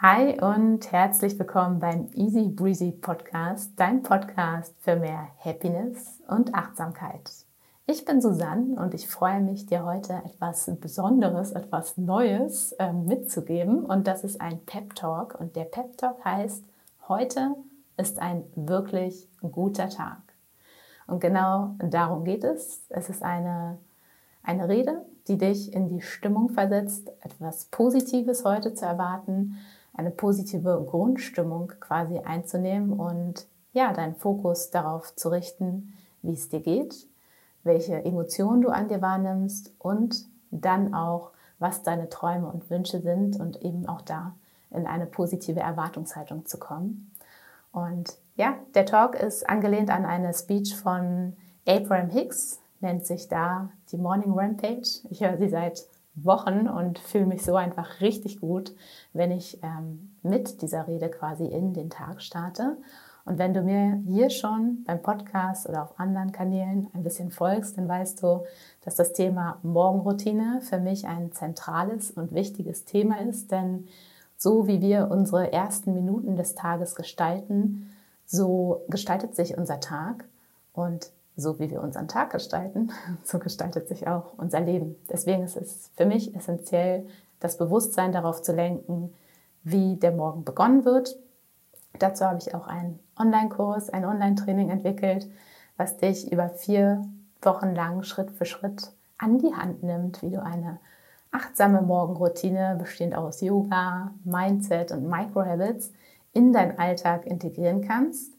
Hi und herzlich willkommen beim Easy Breezy Podcast, dein Podcast für mehr Happiness und Achtsamkeit. Ich bin Susanne und ich freue mich, dir heute etwas Besonderes, etwas Neues äh, mitzugeben. Und das ist ein Pep Talk. Und der Pep Talk heißt, heute ist ein wirklich guter Tag. Und genau darum geht es. Es ist eine, eine Rede, die dich in die Stimmung versetzt, etwas Positives heute zu erwarten, eine positive Grundstimmung quasi einzunehmen und ja, deinen Fokus darauf zu richten, wie es dir geht, welche Emotionen du an dir wahrnimmst und dann auch, was deine Träume und Wünsche sind und eben auch da in eine positive Erwartungshaltung zu kommen. Und ja, der Talk ist angelehnt an eine Speech von Abraham Hicks, nennt sich da die Morning Rampage. Ich höre sie seit Wochen und fühle mich so einfach richtig gut, wenn ich ähm, mit dieser Rede quasi in den Tag starte. Und wenn du mir hier schon beim Podcast oder auf anderen Kanälen ein bisschen folgst, dann weißt du, dass das Thema Morgenroutine für mich ein zentrales und wichtiges Thema ist. Denn so wie wir unsere ersten Minuten des Tages gestalten, so gestaltet sich unser Tag. Und so wie wir unseren Tag gestalten, so gestaltet sich auch unser Leben. Deswegen ist es für mich essentiell, das Bewusstsein darauf zu lenken, wie der Morgen begonnen wird Dazu habe ich auch einen Online-Kurs, ein Online-Training entwickelt, was dich über vier Wochen lang Schritt für Schritt an die Hand nimmt, wie du eine achtsame Morgenroutine bestehend aus Yoga, Mindset und Microhabits in deinen Alltag integrieren kannst.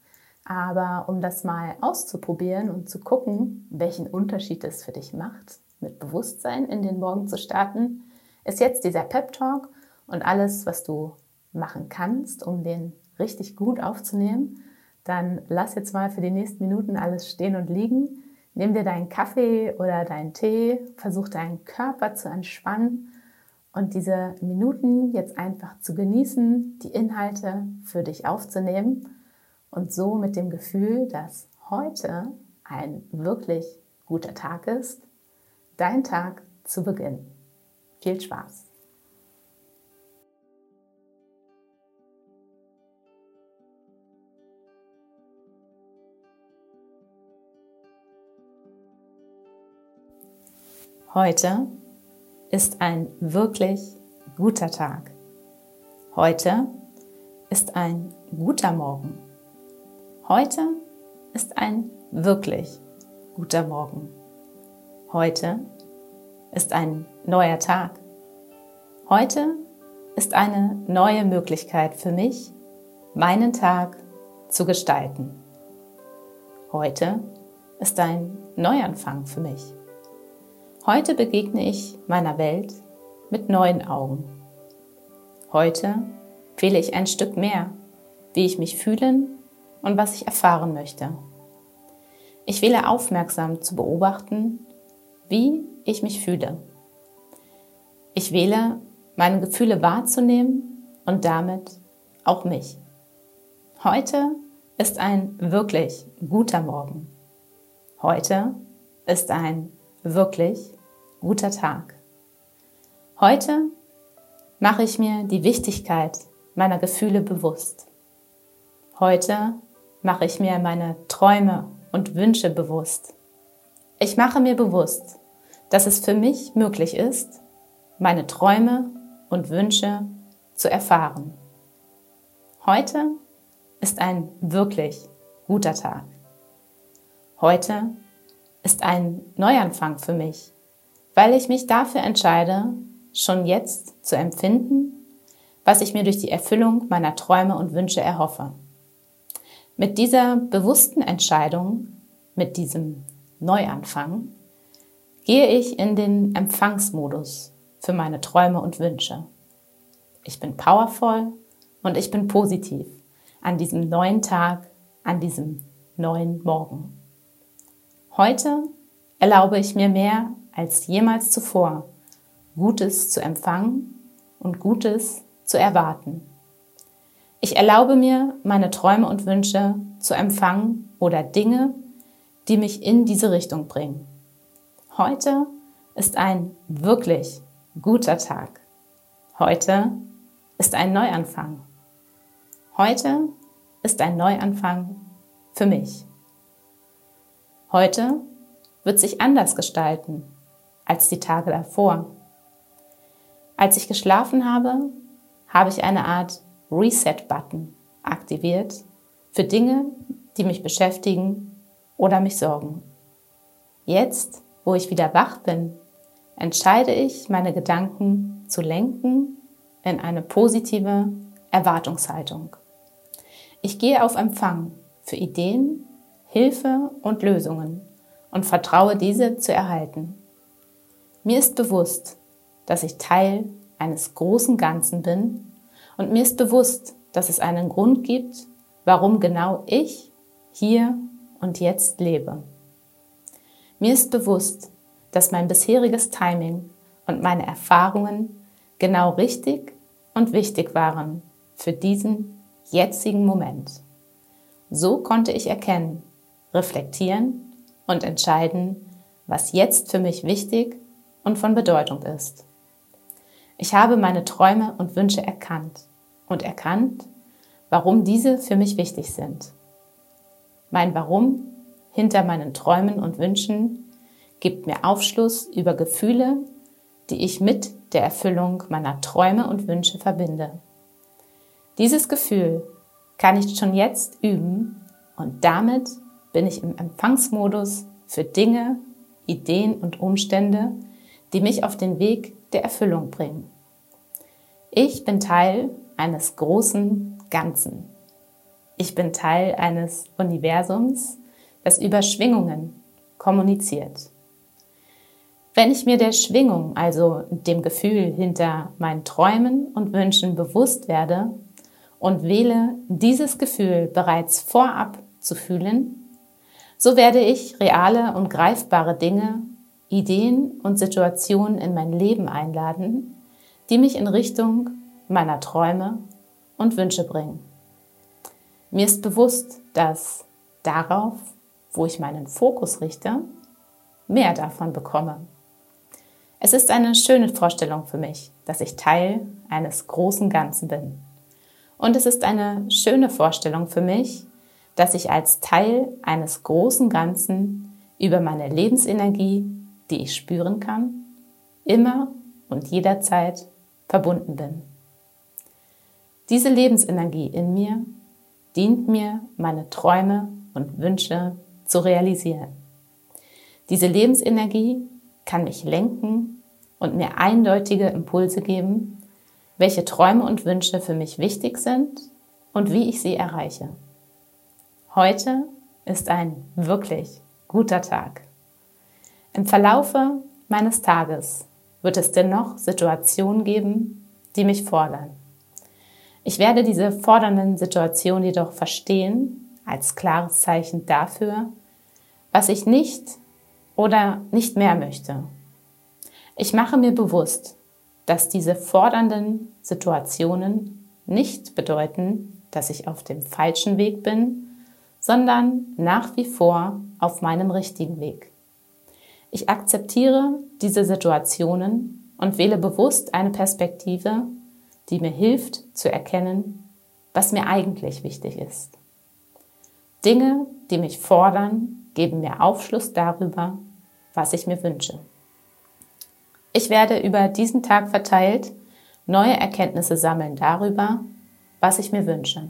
Aber um das mal auszuprobieren und zu gucken, welchen Unterschied es für dich macht, mit Bewusstsein in den Morgen zu starten, ist jetzt dieser Pep Talk und alles, was du machen kannst, um den richtig gut aufzunehmen, dann lass jetzt mal für die nächsten Minuten alles stehen und liegen. Nimm dir deinen Kaffee oder deinen Tee, versuch deinen Körper zu entspannen und diese Minuten jetzt einfach zu genießen, die Inhalte für dich aufzunehmen und so mit dem Gefühl, dass heute ein wirklich guter Tag ist, dein Tag zu beginnen. Viel Spaß! Heute ist ein wirklich guter Tag. Heute ist ein guter Morgen. Heute ist ein wirklich guter Morgen. Heute ist ein neuer Tag. Heute ist eine neue Möglichkeit für mich, meinen Tag zu gestalten. Heute ist ein Neuanfang für mich. Heute begegne ich meiner Welt mit neuen Augen. Heute wähle ich ein Stück mehr, wie ich mich fühlen und was ich erfahren möchte. Ich wähle aufmerksam zu beobachten, wie ich mich fühle. Ich wähle, meine Gefühle wahrzunehmen und damit auch mich. Heute ist ein wirklich guter Morgen. Heute ist ein wirklich guter Tag. Heute mache ich mir die Wichtigkeit meiner Gefühle bewusst. Heute mache ich mir meine Träume und Wünsche bewusst. Ich mache mir bewusst, dass es für mich möglich ist, meine Träume und Wünsche zu erfahren. Heute ist ein wirklich guter Tag. Heute ist ein Neuanfang für mich weil ich mich dafür entscheide, schon jetzt zu empfinden, was ich mir durch die Erfüllung meiner Träume und Wünsche erhoffe. Mit dieser bewussten Entscheidung, mit diesem Neuanfang, gehe ich in den Empfangsmodus für meine Träume und Wünsche. Ich bin powervoll und ich bin positiv an diesem neuen Tag, an diesem neuen Morgen. Heute erlaube ich mir mehr als jemals zuvor, Gutes zu empfangen und Gutes zu erwarten. Ich erlaube mir, meine Träume und Wünsche zu empfangen oder Dinge, die mich in diese Richtung bringen. Heute ist ein wirklich guter Tag. Heute ist ein Neuanfang. Heute ist ein Neuanfang für mich. Heute wird sich anders gestalten als die Tage davor. Als ich geschlafen habe, habe ich eine Art Reset-Button aktiviert für Dinge, die mich beschäftigen oder mich sorgen. Jetzt, wo ich wieder wach bin, entscheide ich, meine Gedanken zu lenken in eine positive Erwartungshaltung. Ich gehe auf Empfang für Ideen, Hilfe und Lösungen und vertraue diese zu erhalten. Mir ist bewusst, dass ich Teil eines großen Ganzen bin und mir ist bewusst, dass es einen Grund gibt, warum genau ich hier und jetzt lebe. Mir ist bewusst, dass mein bisheriges Timing und meine Erfahrungen genau richtig und wichtig waren für diesen jetzigen Moment. So konnte ich erkennen, reflektieren und entscheiden, was jetzt für mich wichtig und von Bedeutung ist. Ich habe meine Träume und Wünsche erkannt und erkannt, warum diese für mich wichtig sind. Mein Warum hinter meinen Träumen und Wünschen gibt mir Aufschluss über Gefühle, die ich mit der Erfüllung meiner Träume und Wünsche verbinde. Dieses Gefühl kann ich schon jetzt üben und damit bin ich im Empfangsmodus für Dinge, Ideen und Umstände, die mich auf den Weg der Erfüllung bringen. Ich bin Teil eines großen Ganzen. Ich bin Teil eines Universums, das über Schwingungen kommuniziert. Wenn ich mir der Schwingung, also dem Gefühl hinter meinen Träumen und Wünschen bewusst werde und wähle, dieses Gefühl bereits vorab zu fühlen, so werde ich reale und greifbare Dinge, Ideen und Situationen in mein Leben einladen, die mich in Richtung meiner Träume und Wünsche bringen. Mir ist bewusst, dass darauf, wo ich meinen Fokus richte, mehr davon bekomme. Es ist eine schöne Vorstellung für mich, dass ich Teil eines großen Ganzen bin. Und es ist eine schöne Vorstellung für mich, dass ich als Teil eines großen Ganzen über meine Lebensenergie, die ich spüren kann, immer und jederzeit verbunden bin. Diese Lebensenergie in mir dient mir, meine Träume und Wünsche zu realisieren. Diese Lebensenergie kann mich lenken und mir eindeutige Impulse geben, welche Träume und Wünsche für mich wichtig sind und wie ich sie erreiche. Heute ist ein wirklich guter Tag. Im Verlaufe meines Tages wird es dennoch Situationen geben, die mich fordern. Ich werde diese fordernden Situationen jedoch verstehen als klares Zeichen dafür, was ich nicht oder nicht mehr möchte. Ich mache mir bewusst, dass diese fordernden Situationen nicht bedeuten, dass ich auf dem falschen Weg bin, sondern nach wie vor auf meinem richtigen Weg. Ich akzeptiere diese Situationen und wähle bewusst eine Perspektive, die mir hilft zu erkennen, was mir eigentlich wichtig ist. Dinge, die mich fordern, geben mir Aufschluss darüber, was ich mir wünsche. Ich werde über diesen Tag verteilt neue Erkenntnisse sammeln darüber, was ich mir wünsche.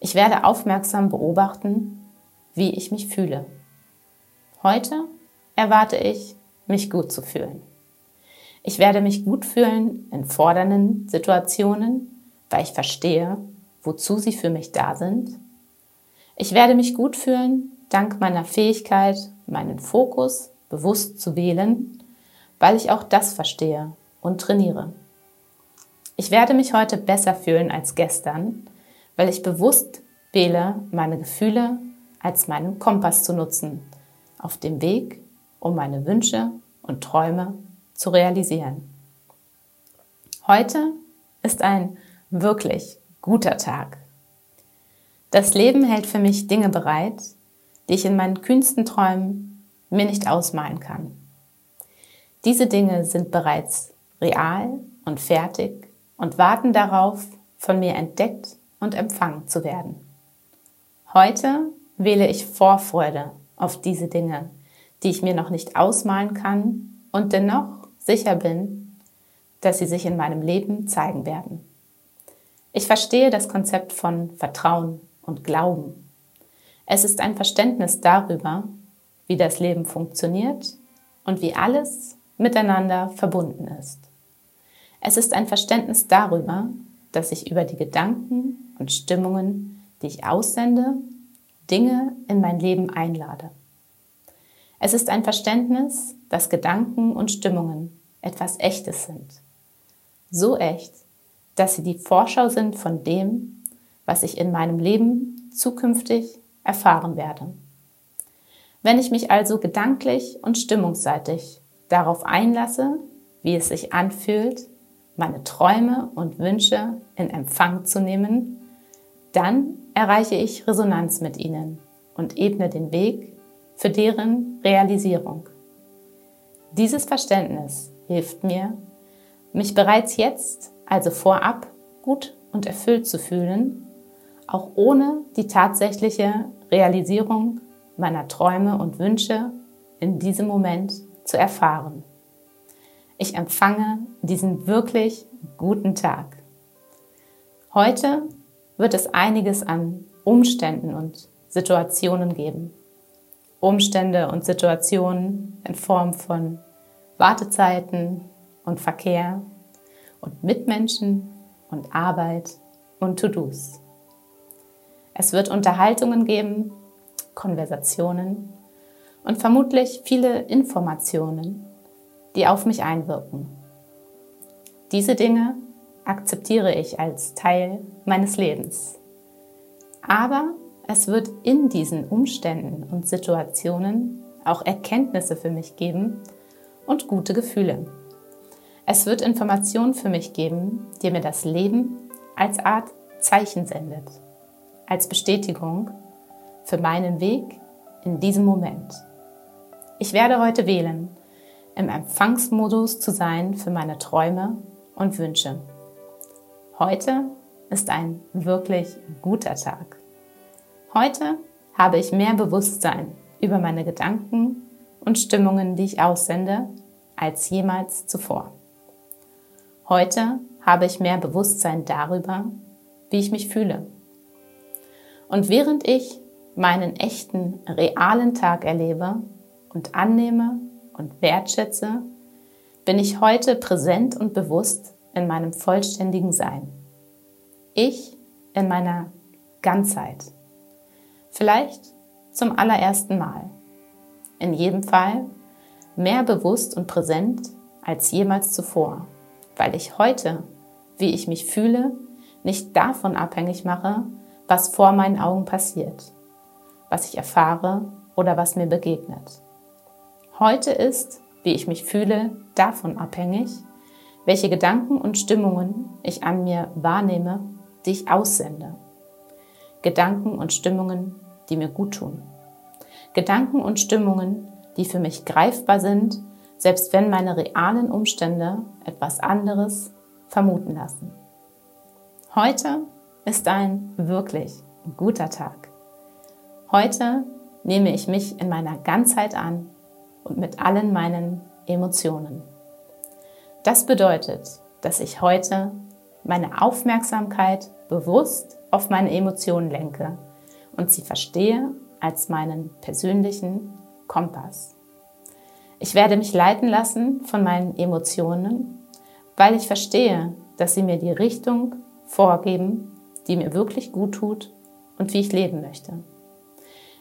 Ich werde aufmerksam beobachten, wie ich mich fühle. Heute erwarte ich, mich gut zu fühlen. Ich werde mich gut fühlen in fordernden Situationen, weil ich verstehe, wozu sie für mich da sind. Ich werde mich gut fühlen dank meiner Fähigkeit, meinen Fokus bewusst zu wählen, weil ich auch das verstehe und trainiere. Ich werde mich heute besser fühlen als gestern, weil ich bewusst wähle, meine Gefühle als meinen Kompass zu nutzen, auf dem Weg, um meine Wünsche und Träume zu realisieren. Heute ist ein wirklich guter Tag. Das Leben hält für mich Dinge bereit, die ich in meinen kühnsten Träumen mir nicht ausmalen kann. Diese Dinge sind bereits real und fertig und warten darauf, von mir entdeckt und empfangen zu werden. Heute wähle ich Vorfreude auf diese Dinge, die ich mir noch nicht ausmalen kann und dennoch sicher bin, dass sie sich in meinem Leben zeigen werden. Ich verstehe das Konzept von Vertrauen und Glauben. Es ist ein Verständnis darüber, wie das Leben funktioniert und wie alles miteinander verbunden ist. Es ist ein Verständnis darüber, dass ich über die Gedanken und Stimmungen, die ich aussende, Dinge in mein Leben einlade. Es ist ein Verständnis, dass Gedanken und Stimmungen etwas Echtes sind. So echt, dass sie die Vorschau sind von dem, was ich in meinem Leben zukünftig erfahren werde. Wenn ich mich also gedanklich und stimmungsseitig darauf einlasse, wie es sich anfühlt, meine Träume und Wünsche in Empfang zu nehmen, dann erreiche ich Resonanz mit ihnen und ebne den Weg für deren Realisierung. Dieses Verständnis hilft mir, mich bereits jetzt also vorab gut und erfüllt zu fühlen, auch ohne die tatsächliche Realisierung meiner Träume und Wünsche in diesem Moment zu erfahren. Ich empfange diesen wirklich guten Tag. Heute wird es einiges an Umständen und Situationen geben. Umstände und Situationen in Form von Wartezeiten und Verkehr, und Mitmenschen und Arbeit und To-Dos. Es wird Unterhaltungen geben, Konversationen und vermutlich viele Informationen, die auf mich einwirken. Diese Dinge akzeptiere ich als Teil meines Lebens. Aber es wird in diesen Umständen und Situationen auch Erkenntnisse für mich geben und gute Gefühle. Es wird Informationen für mich geben, die mir das Leben als Art Zeichen sendet, als Bestätigung für meinen Weg in diesem Moment. Ich werde heute wählen, im Empfangsmodus zu sein für meine Träume und Wünsche. Heute ist ein wirklich guter Tag. Heute habe ich mehr Bewusstsein über meine Gedanken und Stimmungen, die ich aussende, als jemals zuvor. Heute habe ich mehr Bewusstsein darüber, wie ich mich fühle. Und während ich meinen echten, realen Tag erlebe und annehme und wertschätze, bin ich heute präsent und bewusst in meinem vollständigen Sein. Ich in meiner Ganzheit. Vielleicht zum allerersten Mal. In jedem Fall mehr bewusst und präsent als jemals zuvor weil ich heute, wie ich mich fühle, nicht davon abhängig mache, was vor meinen Augen passiert, was ich erfahre oder was mir begegnet. Heute ist, wie ich mich fühle, davon abhängig, welche Gedanken und Stimmungen ich an mir wahrnehme, die ich aussende. Gedanken und Stimmungen, die mir gut tun. Gedanken und Stimmungen, die für mich greifbar sind selbst wenn meine realen Umstände etwas anderes vermuten lassen. Heute ist ein wirklich guter Tag. Heute nehme ich mich in meiner Ganzheit an und mit allen meinen Emotionen. Das bedeutet, dass ich heute meine Aufmerksamkeit bewusst auf meine Emotionen lenke und sie verstehe als meinen persönlichen Kompass. Ich werde mich leiten lassen von meinen Emotionen, weil ich verstehe, dass sie mir die Richtung vorgeben, die mir wirklich gut tut und wie ich leben möchte.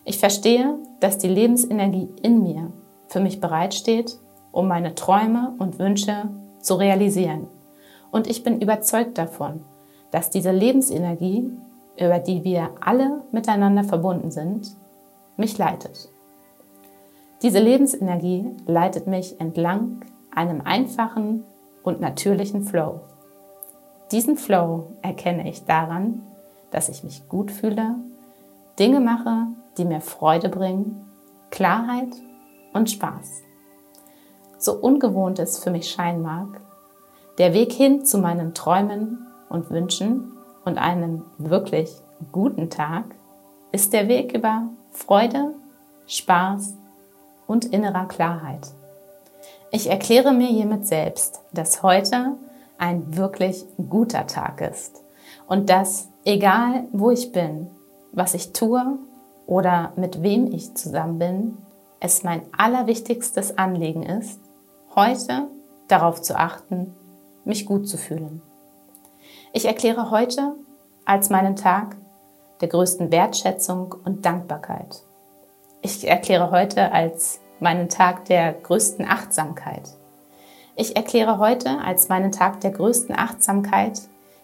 Ich verstehe, dass die Lebensenergie in mir für mich bereitsteht, um meine Träume und Wünsche zu realisieren. Und ich bin überzeugt davon, dass diese Lebensenergie, über die wir alle miteinander verbunden sind, mich leitet. Diese Lebensenergie leitet mich entlang einem einfachen und natürlichen Flow. Diesen Flow erkenne ich daran, dass ich mich gut fühle, Dinge mache, die mir Freude bringen, Klarheit und Spaß. So ungewohnt es für mich scheinen mag, Der Weg hin zu meinen Träumen und Wünschen und einem wirklich guten Tag ist der Weg über Freude, Spaß und innerer Klarheit. Ich erkläre mir hiermit selbst, dass heute ein wirklich guter Tag ist und dass, egal wo ich bin, was ich tue oder mit wem ich zusammen bin, es mein allerwichtigstes Anliegen ist, heute darauf zu achten, mich gut zu fühlen. Ich erkläre heute als meinen Tag der größten Wertschätzung und Dankbarkeit. Ich erkläre heute als meinen Tag der größten Achtsamkeit. Ich erkläre heute als meinen Tag der größten Achtsamkeit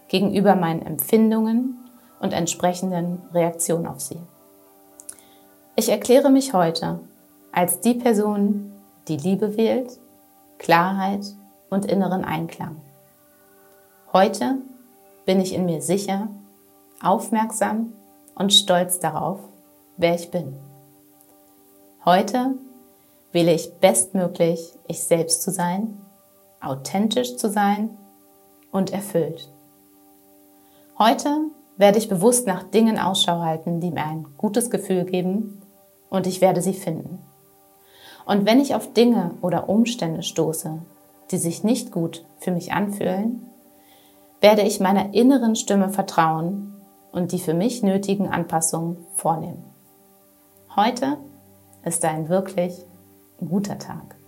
gegenüber meinen Empfindungen und entsprechenden Reaktionen auf sie. Ich erkläre mich heute als die Person, die Liebe wählt, Klarheit und inneren Einklang. Heute bin ich in mir sicher, aufmerksam und stolz darauf, wer ich bin. Heute wähle ich bestmöglich, ich selbst zu sein, authentisch zu sein und erfüllt. Heute werde ich bewusst nach Dingen Ausschau halten, die mir ein gutes Gefühl geben und ich werde sie finden. Und wenn ich auf Dinge oder Umstände stoße, die sich nicht gut für mich anfühlen, werde ich meiner inneren Stimme vertrauen und die für mich nötigen Anpassungen vornehmen. Heute ist ein wirklich guter Tag.